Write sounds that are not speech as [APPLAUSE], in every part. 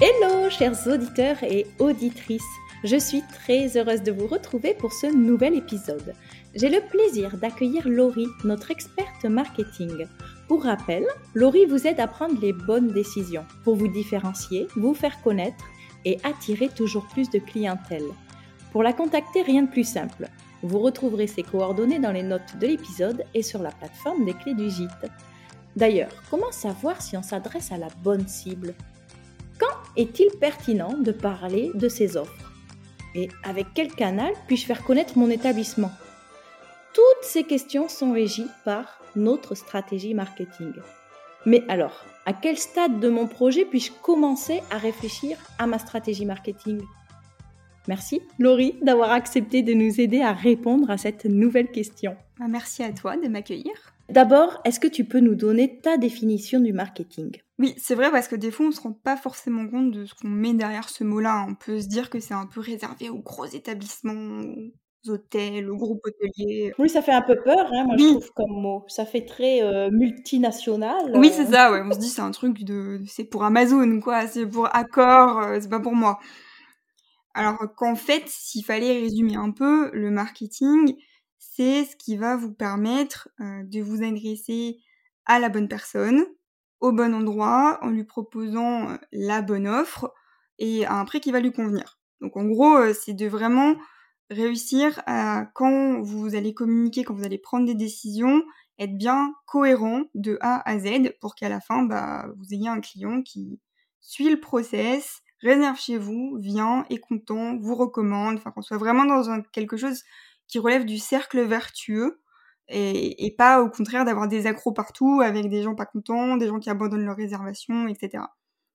Hello chers auditeurs et auditrices, je suis très heureuse de vous retrouver pour ce nouvel épisode. J'ai le plaisir d'accueillir Laurie, notre experte marketing. Pour rappel, Laurie vous aide à prendre les bonnes décisions pour vous différencier, vous faire connaître et attirer toujours plus de clientèle. Pour la contacter, rien de plus simple. Vous retrouverez ses coordonnées dans les notes de l'épisode et sur la plateforme des clés du gîte. D'ailleurs, comment savoir si on s'adresse à la bonne cible? Quand est-il pertinent de parler de ces offres? Et avec quel canal puis-je faire connaître mon établissement? Toutes ces questions sont régies par notre stratégie marketing. Mais alors, à quel stade de mon projet puis-je commencer à réfléchir à ma stratégie marketing? Merci Laurie d'avoir accepté de nous aider à répondre à cette nouvelle question. Bah, merci à toi de m'accueillir. D'abord, est-ce que tu peux nous donner ta définition du marketing? Oui, c'est vrai parce que des fois on se rend pas forcément compte de ce qu'on met derrière ce mot-là. On peut se dire que c'est un peu réservé aux gros établissements, aux hôtels, aux groupes hôteliers. Oui, ça fait un peu peur, hein, moi je trouve comme mot. Ça fait très euh, multinational. Oui, c'est ça, ouais. On se dit c'est un truc de, c'est pour Amazon, quoi. C'est pour Accor, euh, c'est pas pour moi. Alors qu'en fait, s'il fallait résumer un peu, le marketing, c'est ce qui va vous permettre euh, de vous adresser à la bonne personne, au bon endroit, en lui proposant euh, la bonne offre et à un prix qui va lui convenir. Donc en gros, euh, c'est de vraiment réussir à, quand vous allez communiquer, quand vous allez prendre des décisions, être bien cohérent de A à Z pour qu'à la fin, bah, vous ayez un client qui suit le process, réserve chez vous, vient, est content, vous recommande, enfin qu'on soit vraiment dans quelque chose qui relève du cercle vertueux et, pas au contraire d'avoir des accros partout avec des gens pas contents, des gens qui abandonnent leurs réservations, etc.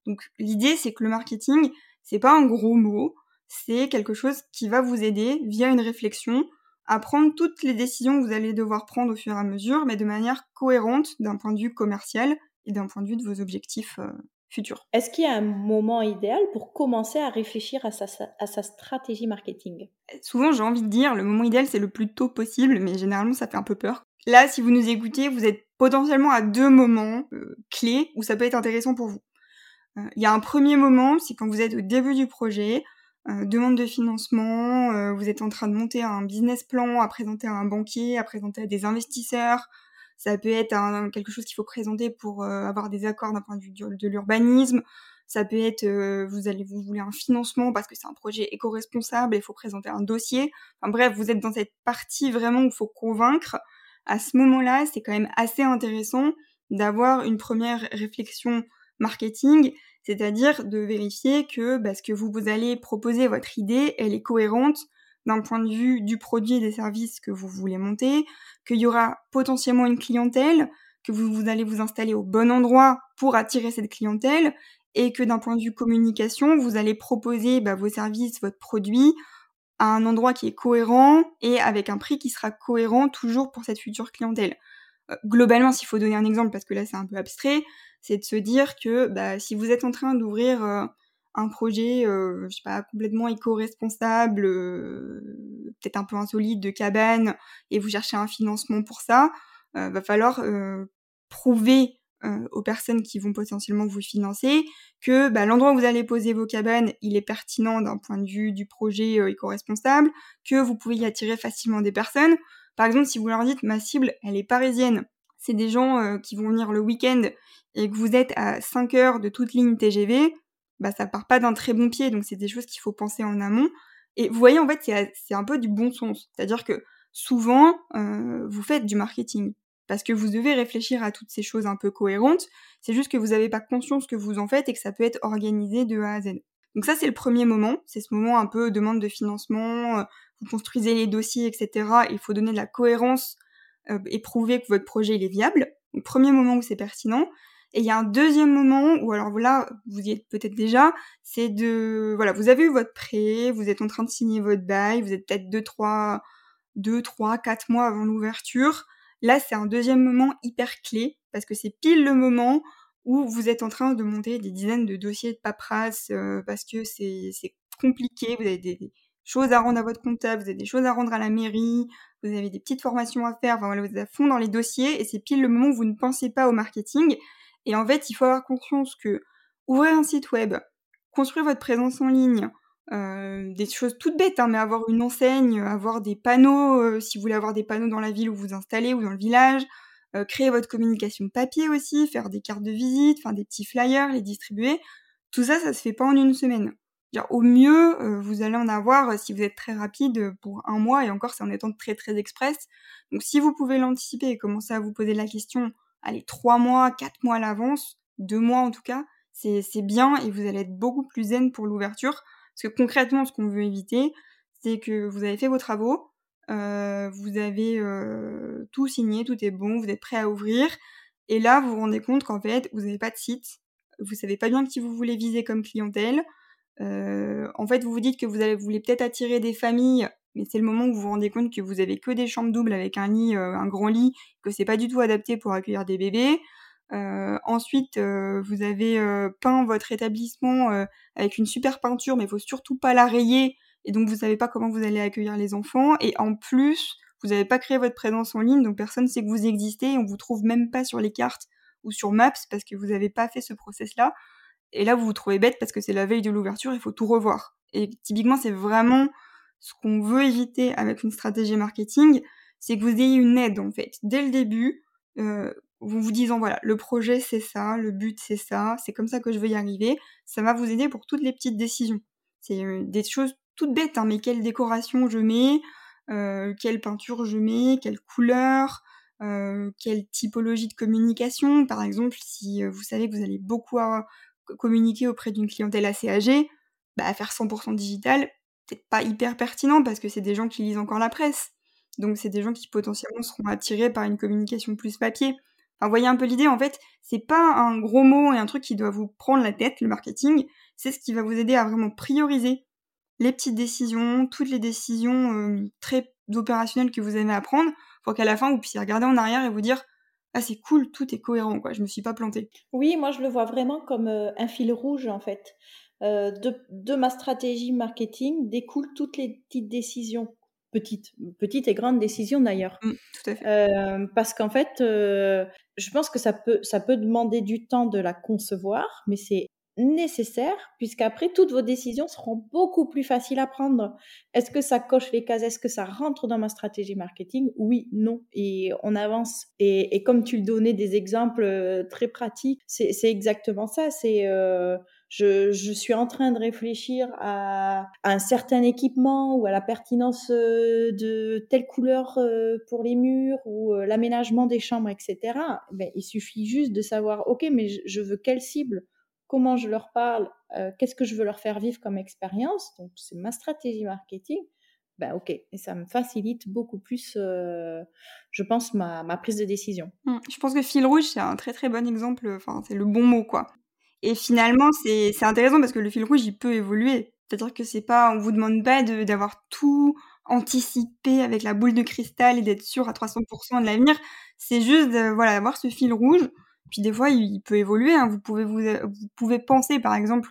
Donc l'idée c'est que le marketing c'est pas un gros mot, c'est quelque chose qui va vous aider via une réflexion à prendre toutes les décisions que vous allez devoir prendre au fur et à mesure, mais de manière cohérente d'un point de vue commercial et d'un point de vue de vos objectifs euh, est-ce qu'il y a un moment idéal pour commencer à réfléchir à sa, stratégie marketing? Souvent, j'ai envie de dire, le moment idéal, c'est le plus tôt possible, mais généralement, ça fait un peu peur. Là, si vous nous écoutez, vous êtes potentiellement à deux moments euh, clés où ça peut être intéressant pour vous. Euh, il y a un premier moment, c'est quand vous êtes au début du projet, euh, demande de financement, vous êtes en train de monter un business plan à présenter à un banquier, à présenter à des investisseurs, ça peut être quelque chose qu'il faut présenter pour euh, avoir des accords d'un point de vue de l'urbanisme. Ça peut être, euh, vous allez vous voulez un financement parce que c'est un projet éco-responsable il faut présenter un dossier. Enfin bref, vous êtes dans cette partie vraiment où il faut convaincre. À ce moment-là, c'est quand même assez intéressant d'avoir une première réflexion marketing, c'est-à-dire de vérifier que parce que vous, vous allez proposer votre idée, elle est cohérente d'un point de vue du produit et des services que vous voulez monter, qu'il y aura potentiellement une clientèle, que vous, allez vous installer au bon endroit pour attirer cette clientèle, et que d'un point de vue communication, vous allez proposer bah, vos services, votre produit à un endroit qui est cohérent et avec un prix qui sera cohérent toujours pour cette future clientèle. Euh, globalement, s'il faut donner un exemple, parce que là c'est un peu abstrait, c'est de se dire que bah, si vous êtes en train d'ouvrir euh, un projet, euh, je sais pas, complètement éco-responsable, euh, peut-être un peu insolite de cabane, et vous cherchez un financement pour ça, euh, va falloir euh, prouver aux personnes qui vont potentiellement vous financer que bah, l'endroit où vous allez poser vos cabanes, il est pertinent d'un point de vue du projet éco-responsable, que vous pouvez y attirer facilement des personnes. Par exemple, si vous leur dites ma cible, elle est parisienne, c'est des gens qui vont venir le week-end et que vous êtes à 5 heures de toute ligne TGV, bah ça part pas d'un très bon pied, donc c'est des choses qu'il faut penser en amont. Et vous voyez, en fait, c'est un peu du bon sens. C'est-à-dire que souvent, euh, vous faites du marketing parce que vous devez réfléchir à toutes ces choses un peu cohérentes. C'est juste que vous n'avez pas conscience que vous en faites et que ça peut être organisé de A à Z. Donc ça, c'est le premier moment. C'est ce moment un peu demande de financement, euh, vous construisez les dossiers, etc. il faut donner de la cohérence euh, et prouver que votre projet il est viable. Donc premier moment où c'est pertinent. Et il y a un deuxième moment où, alors voilà, vous y êtes peut-être déjà, c'est de, voilà, vous avez eu votre prêt, vous êtes en train de signer votre bail, vous êtes peut-être deux, trois, deux, trois, quatre mois avant l'ouverture. Là, c'est un deuxième moment hyper clé parce que c'est pile le moment où vous êtes en train de monter des dizaines de dossiers de paperasse euh, parce que c'est compliqué, vous avez des, choses à rendre à votre comptable, vous avez des choses à rendre à la mairie, vous avez des petites formations à faire, enfin voilà, vous êtes à fond dans les dossiers et c'est pile le moment où vous ne pensez pas au marketing et en fait, il faut avoir conscience que ouvrir un site web, construire votre présence en ligne, euh, des choses toutes bêtes, hein, mais avoir une enseigne, avoir des panneaux, euh, si vous voulez avoir des panneaux dans la ville où vous installez ou dans le village, euh, créer votre communication papier aussi, faire des cartes de visite, faire des petits flyers, les distribuer. Tout ça, ça se fait pas en une semaine. au mieux, vous allez en avoir, si vous êtes très rapide, pour un mois, et encore, c'est en étant très très express. Donc si vous pouvez l'anticiper et commencer à vous poser la question, allez, trois mois, quatre mois à l'avance, deux mois en tout cas, c'est bien et vous allez être beaucoup plus zen pour l'ouverture parce que concrètement, ce qu'on veut éviter, c'est que vous avez fait vos travaux, euh, vous avez euh, tout signé, tout est bon, vous êtes prêt à ouvrir, et là, vous vous rendez compte qu'en fait, vous n'avez pas de site, vous savez pas bien qui vous voulez viser comme clientèle. Euh, en fait, vous vous dites que vous, allez, vous voulez peut-être attirer des familles, mais c'est le moment où vous vous rendez compte que vous avez que des chambres doubles avec un lit, un grand lit, que c'est pas du tout adapté pour accueillir des bébés. Euh, ensuite, euh, vous avez euh, peint votre établissement avec une super peinture, mais il faut surtout pas la rayer, et donc vous savez pas comment vous allez accueillir les enfants. Et en plus, vous n'avez pas créé votre présence en ligne, donc personne ne sait que vous existez, et on vous trouve même pas sur les cartes ou sur Maps parce que vous n'avez pas fait ce process-là. Et là, vous vous trouvez bête parce que c'est la veille de l'ouverture, il faut tout revoir. Et typiquement, c'est vraiment ce qu'on veut éviter avec une stratégie marketing, c'est que vous ayez une aide en fait dès le début. Euh, vous vous disant voilà, le projet c'est ça, le but c'est ça, c'est comme ça que je veux y arriver, ça va vous aider pour toutes les petites décisions. C'est euh, des choses toutes bêtes, hein, mais quelle décoration je mets, euh, quelle peinture je mets, quelle couleur, quelle typologie de communication. Par exemple, si vous savez que vous allez beaucoup communiquer auprès d'une clientèle assez âgée, bah, faire 100% digital, peut-être pas hyper pertinent parce que c'est des gens qui lisent encore la presse. Donc c'est des gens qui potentiellement seront attirés par une communication plus papier. Enfin, voyez un peu l'idée, en fait, c'est pas un gros mot et un truc qui doit vous prendre la tête, le marketing, c'est ce qui va vous aider à vraiment prioriser les petites décisions, toutes les décisions euh, très opérationnelles que vous avez à prendre, pour qu'à la fin, vous puissiez regarder en arrière et vous dire ah c'est cool, tout est cohérent, quoi, je me suis pas plantée. Oui, moi je le vois vraiment comme euh, un fil rouge, en fait. Euh, de, de, ma stratégie marketing découlent toutes les petites décisions petites, petites et grandes décisions d'ailleurs. Mmh, tout à fait. Euh, parce qu'en fait, euh, je pense que ça peut, ça peut demander du temps de la concevoir, mais c'est nécessaire puisqu'après toutes vos décisions seront beaucoup plus faciles à prendre. Est-ce que ça coche les cases? Est-ce que ça rentre dans ma stratégie marketing? Oui, non. Et on avance. Et, et, comme tu le donnais des exemples très pratiques, c'est exactement ça. C'est je, suis en train de réfléchir à, un certain équipement ou à la pertinence euh, de telle couleur euh, pour les murs ou euh, l'aménagement des chambres, etc. Ben, il suffit juste de savoir, ok, mais je, veux quelle cible, comment je leur parle, qu'est-ce que je veux leur faire vivre comme expérience? Donc c'est ma stratégie marketing. Ben ok, et ça me facilite beaucoup plus, je pense, ma, ma, prise de décision. Mmh, je pense que fil rouge, c'est un très très bon exemple, enfin c'est le bon mot quoi. Et finalement, c'est intéressant parce que le fil rouge, il peut évoluer. C'est-à-dire que c'est pas, on vous demande pas d'avoir tout anticipé avec la boule de cristal et d'être sûr à 300% de l'avenir. C'est juste, voilà, avoir ce fil rouge. Puis des fois, il, peut évoluer. Hein. Vous pouvez penser, par exemple,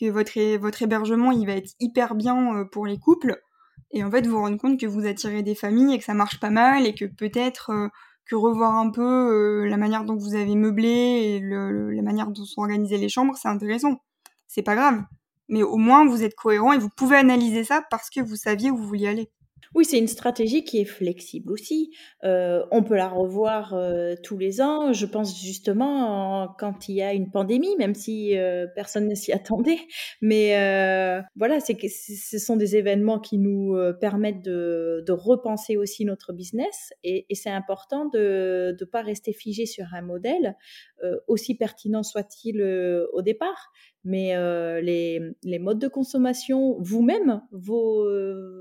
que votre, votre hébergement, il va être hyper bien euh, pour les couples. Et en fait, vous vous rendez compte que vous attirez des familles et que ça marche pas mal et que peut-être euh, que revoir un peu euh, la manière dont vous avez meublé et la manière dont sont organisées les chambres, c'est intéressant. C'est pas grave. Mais au moins, vous êtes cohérent et vous pouvez analyser ça parce que vous saviez où vous vouliez aller. Oui, c'est une stratégie qui est flexible aussi. Euh, on peut la revoir euh, tous les ans. Je pense justement quand il y a une pandémie, même si euh, personne ne s'y [LAUGHS] attendait. Mais voilà, c'est ce sont des événements qui nous permettent de, de, repenser aussi notre business. Et, et c'est important de ne pas rester figé sur un modèle, aussi pertinent soit-il au départ mais euh, les, les, modes de consommation, vous-même, vos, euh,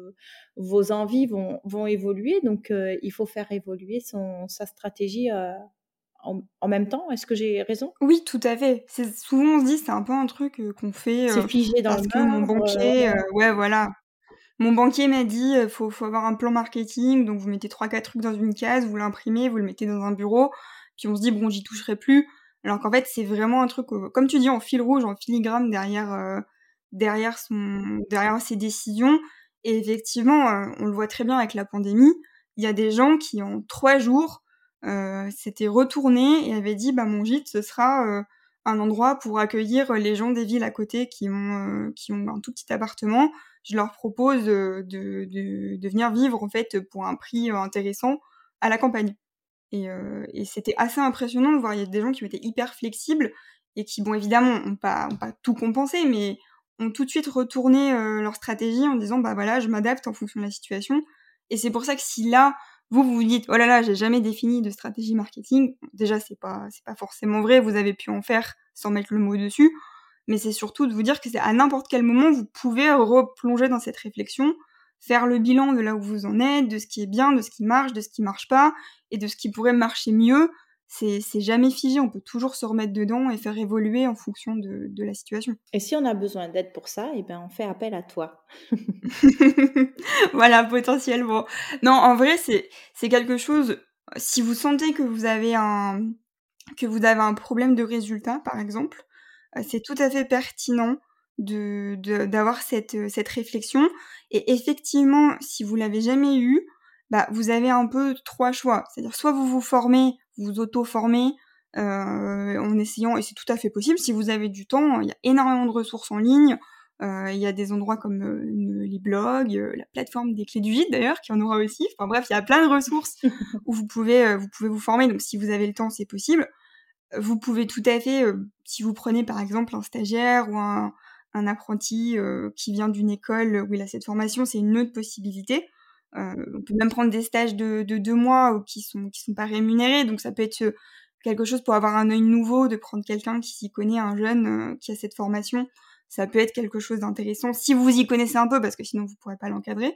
vos envies vont, vont évoluer. Donc, euh, il faut faire évoluer son, sa stratégie en, en, même temps. Est-ce que j'ai raison? Oui, tout à fait. C'est souvent on se dit c'est un peu un truc qu'on fait. c'est figé dans parce que mon banquier, ouais, voilà. Mon banquier m'a dit faut, faut avoir un plan marketing, donc vous mettez trois quatre trucs dans une case, vous l'imprimez, vous le mettez dans un bureau, puis on se dit bon j'y toucherai plus alors qu'en fait, c'est vraiment un truc, comme tu dis, en fil rouge, en filigrane derrière, euh, derrière, son, derrière ses décisions. Et effectivement, euh, on le voit très bien avec la pandémie. Il y a des gens qui, en trois jours, euh, s'étaient retournés et avaient dit, bah, mon gîte, ce sera un endroit pour accueillir les gens des villes à côté qui ont, qui ont un tout petit appartement. Je leur propose de, de, de, venir vivre en fait pour un prix intéressant à la campagne. Et, et c'était assez impressionnant de voir il y a des gens qui étaient hyper flexibles et qui, bon, évidemment, n'ont pas, ont pas tout compensé, mais ont tout de suite retourné leur stratégie en disant, bah voilà, je m'adapte en fonction de la situation. Et c'est pour ça que si là, vous vous dites oh là là j'ai jamais défini de stratégie marketing déjà c'est pas c'est pas forcément vrai vous avez pu en faire sans mettre le mot dessus mais c'est surtout de vous dire que c'est à n'importe quel moment vous pouvez replonger dans cette réflexion faire le bilan de là où vous en êtes de ce qui est bien de ce qui marche de ce qui marche pas et de ce qui pourrait marcher mieux c'est jamais figé, on peut toujours se remettre dedans et faire évoluer en fonction de, de la situation. Et si on a besoin d'aide pour ça, eh ben on fait appel à toi. [LAUGHS] voilà, potentiellement. Non, en vrai, c'est quelque chose, si vous sentez que vous avez un, que vous avez un problème de résultat, par exemple, euh, c'est tout à fait pertinent de d'avoir cette, cette réflexion. Et effectivement, si vous l'avez jamais eu, bah, vous avez un peu trois choix. C'est-à-dire soit vous vous formez vous auto-former euh, en essayant, et c'est tout à fait possible, si vous avez du temps, il y a énormément de ressources en ligne, euh, il y a des endroits comme euh, les blogs, la plateforme des clés du vide d'ailleurs, qui en aura aussi. Enfin bref, il y a plein de ressources [LAUGHS] où vous pouvez, vous pouvez vous former. Donc si vous avez le temps, c'est possible. Vous pouvez tout à fait, si vous prenez par exemple un stagiaire ou un, un apprenti qui vient d'une école où il a cette formation, c'est une autre possibilité. Euh, on peut même prendre des stages de, de deux mois qui sont qui sont pas rémunérés, donc ça peut être euh, quelque chose pour avoir un œil nouveau, de prendre quelqu'un qui s'y connaît, un jeune euh, qui a cette formation. Ça peut être quelque chose d'intéressant si vous y connaissez un peu, parce que sinon vous pourrez pas l'encadrer.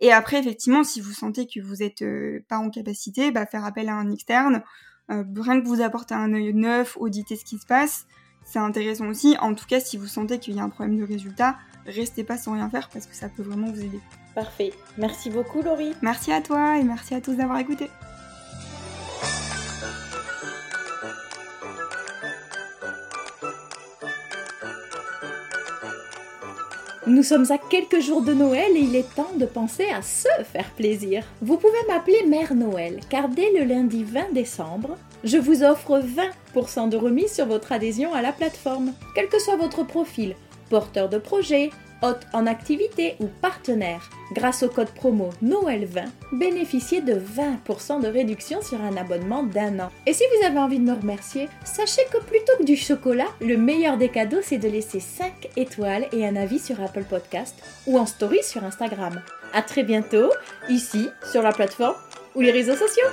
Et après, effectivement, si vous sentez que vous êtes pas en capacité, bah, faire appel à un externe, rien que vous apporter un œil neuf, auditer ce qui se passe, c'est intéressant aussi. En tout cas, si vous sentez qu'il y a un problème de résultat, restez pas sans rien faire parce que ça peut vraiment vous aider. Parfait. Merci beaucoup Laurie. Merci à toi et merci à tous d'avoir écouté. Nous sommes à quelques jours de Noël et il est temps de penser à se faire plaisir. Vous pouvez m'appeler Mère Noël car dès le lundi 20 décembre, je vous offre 20% de remise sur votre adhésion à la plateforme. Quel que soit votre profil, porteur de projet, hôte en activité ou partenaire. Grâce au code promo Noël20, bénéficiez de 20% de réduction sur un abonnement d'un an. Et si vous avez envie de me remercier, sachez que plutôt que du chocolat, le meilleur des cadeaux c'est de laisser 5 étoiles et un avis sur Apple Podcast ou en story sur Instagram. A très bientôt, ici, sur la plateforme ou les réseaux sociaux.